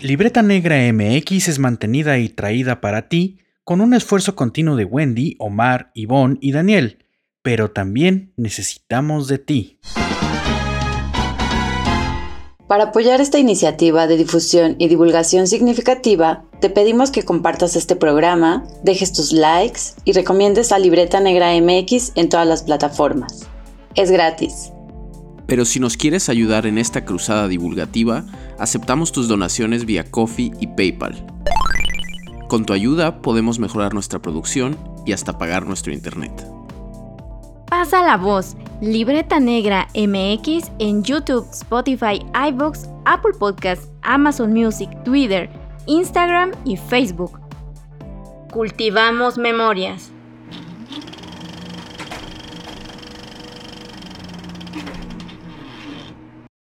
Libreta Negra MX es mantenida y traída para ti con un esfuerzo continuo de Wendy, Omar, Ivonne y Daniel, pero también necesitamos de ti. Para apoyar esta iniciativa de difusión y divulgación significativa, te pedimos que compartas este programa, dejes tus likes y recomiendes a Libreta Negra MX en todas las plataformas. Es gratis. Pero si nos quieres ayudar en esta cruzada divulgativa, aceptamos tus donaciones vía Coffee y PayPal. Con tu ayuda podemos mejorar nuestra producción y hasta pagar nuestro internet. Pasa la voz. Libreta Negra MX en YouTube, Spotify, iBox, Apple Podcasts, Amazon Music, Twitter, Instagram y Facebook. Cultivamos memorias.